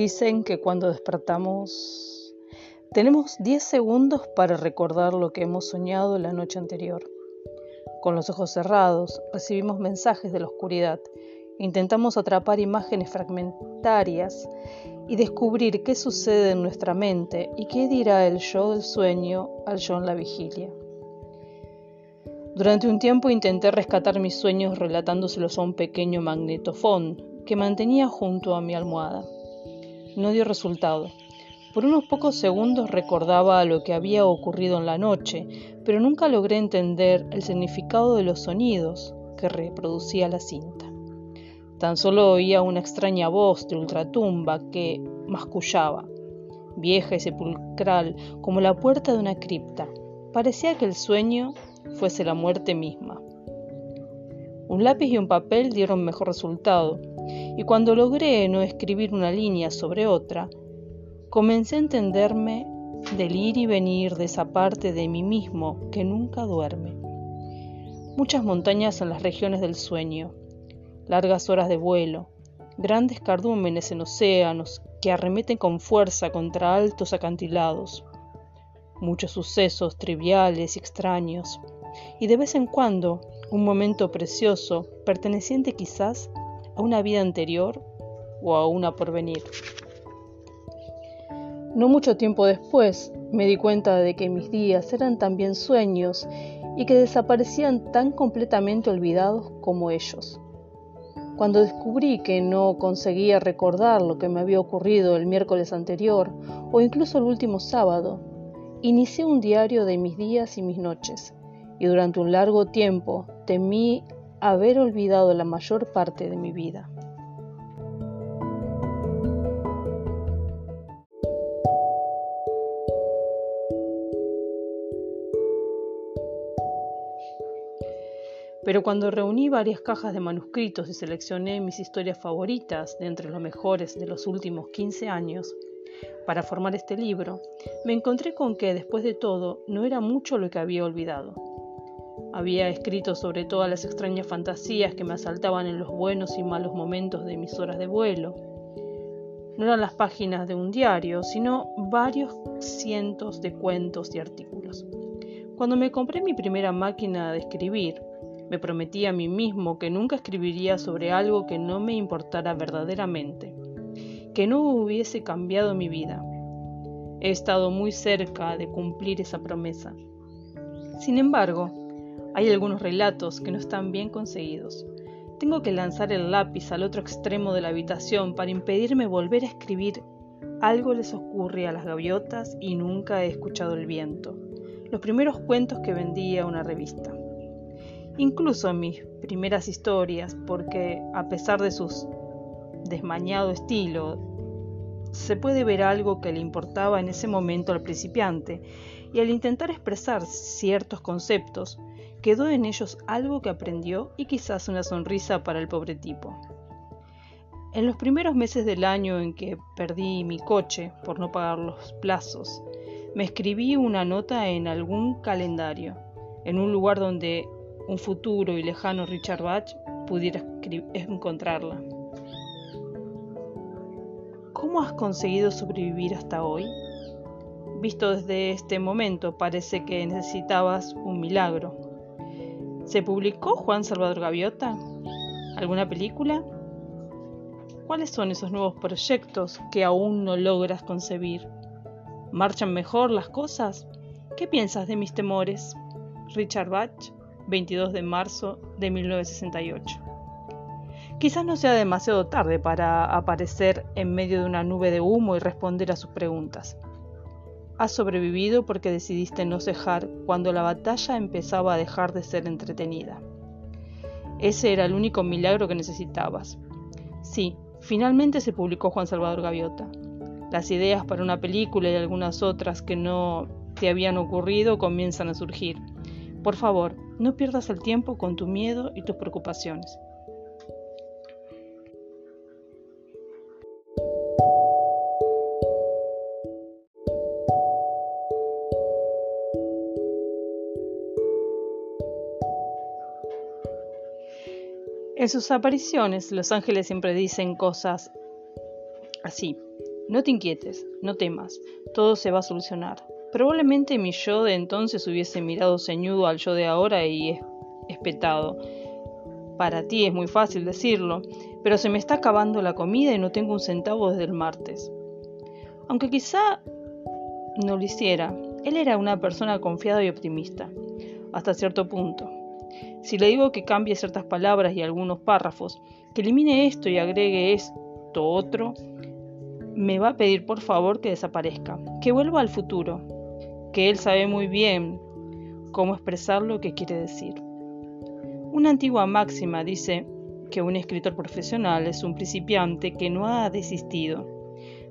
Dicen que cuando despertamos tenemos 10 segundos para recordar lo que hemos soñado la noche anterior. Con los ojos cerrados recibimos mensajes de la oscuridad, intentamos atrapar imágenes fragmentarias y descubrir qué sucede en nuestra mente y qué dirá el yo del sueño al yo en la vigilia. Durante un tiempo intenté rescatar mis sueños relatándoselos a un pequeño magnetofón que mantenía junto a mi almohada. No dio resultado. Por unos pocos segundos recordaba lo que había ocurrido en la noche, pero nunca logré entender el significado de los sonidos que reproducía la cinta. Tan solo oía una extraña voz de ultratumba que mascullaba, vieja y sepulcral como la puerta de una cripta. Parecía que el sueño fuese la muerte misma. Un lápiz y un papel dieron mejor resultado, y cuando logré no escribir una línea sobre otra, comencé a entenderme del ir y venir de esa parte de mí mismo que nunca duerme. Muchas montañas en las regiones del sueño, largas horas de vuelo, grandes cardúmenes en océanos que arremeten con fuerza contra altos acantilados, muchos sucesos triviales y extraños, y de vez en cuando un momento precioso perteneciente quizás a una vida anterior o a una porvenir. No mucho tiempo después me di cuenta de que mis días eran también sueños y que desaparecían tan completamente olvidados como ellos. Cuando descubrí que no conseguía recordar lo que me había ocurrido el miércoles anterior o incluso el último sábado, inicié un diario de mis días y mis noches, y durante un largo tiempo temí haber olvidado la mayor parte de mi vida. Pero cuando reuní varias cajas de manuscritos y seleccioné mis historias favoritas de entre los mejores de los últimos 15 años, para formar este libro, me encontré con que, después de todo, no era mucho lo que había olvidado. Había escrito sobre todas las extrañas fantasías que me asaltaban en los buenos y malos momentos de mis horas de vuelo. No eran las páginas de un diario, sino varios cientos de cuentos y artículos. Cuando me compré mi primera máquina de escribir, me prometí a mí mismo que nunca escribiría sobre algo que no me importara verdaderamente, que no hubiese cambiado mi vida. He estado muy cerca de cumplir esa promesa. Sin embargo, hay algunos relatos que no están bien conseguidos. Tengo que lanzar el lápiz al otro extremo de la habitación para impedirme volver a escribir. Algo les ocurre a las gaviotas y nunca he escuchado el viento. Los primeros cuentos que vendía una revista incluso mis primeras historias, porque a pesar de su desmañado estilo, se puede ver algo que le importaba en ese momento al principiante, y al intentar expresar ciertos conceptos, quedó en ellos algo que aprendió y quizás una sonrisa para el pobre tipo. En los primeros meses del año en que perdí mi coche por no pagar los plazos, me escribí una nota en algún calendario, en un lugar donde un futuro y lejano Richard Bach pudiera encontrarla. ¿Cómo has conseguido sobrevivir hasta hoy? Visto desde este momento, parece que necesitabas un milagro. ¿Se publicó Juan Salvador Gaviota? ¿Alguna película? ¿Cuáles son esos nuevos proyectos que aún no logras concebir? ¿Marchan mejor las cosas? ¿Qué piensas de mis temores? Richard Bach 22 de marzo de 1968. Quizás no sea demasiado tarde para aparecer en medio de una nube de humo y responder a sus preguntas. Has sobrevivido porque decidiste no cejar cuando la batalla empezaba a dejar de ser entretenida. Ese era el único milagro que necesitabas. Sí, finalmente se publicó Juan Salvador Gaviota. Las ideas para una película y algunas otras que no te habían ocurrido comienzan a surgir. Por favor, no pierdas el tiempo con tu miedo y tus preocupaciones. En sus apariciones, los ángeles siempre dicen cosas así. No te inquietes, no temas, todo se va a solucionar. Probablemente mi yo de entonces hubiese mirado ceñudo al yo de ahora y espetado. Para ti es muy fácil decirlo, pero se me está acabando la comida y no tengo un centavo desde el martes. Aunque quizá no lo hiciera, él era una persona confiada y optimista, hasta cierto punto. Si le digo que cambie ciertas palabras y algunos párrafos, que elimine esto y agregue esto otro, me va a pedir por favor que desaparezca, que vuelva al futuro, que él sabe muy bien cómo expresar lo que quiere decir. Una antigua máxima dice que un escritor profesional es un principiante que no ha desistido.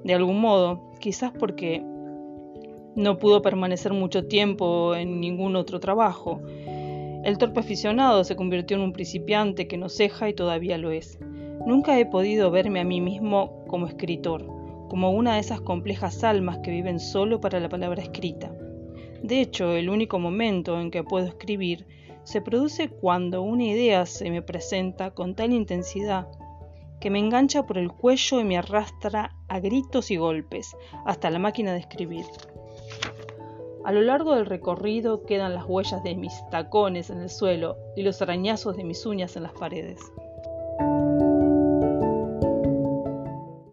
De algún modo, quizás porque no pudo permanecer mucho tiempo en ningún otro trabajo. El torpe aficionado se convirtió en un principiante que no ceja y todavía lo es. Nunca he podido verme a mí mismo como escritor, como una de esas complejas almas que viven solo para la palabra escrita. De hecho, el único momento en que puedo escribir se produce cuando una idea se me presenta con tal intensidad que me engancha por el cuello y me arrastra a gritos y golpes hasta la máquina de escribir. A lo largo del recorrido quedan las huellas de mis tacones en el suelo y los arañazos de mis uñas en las paredes.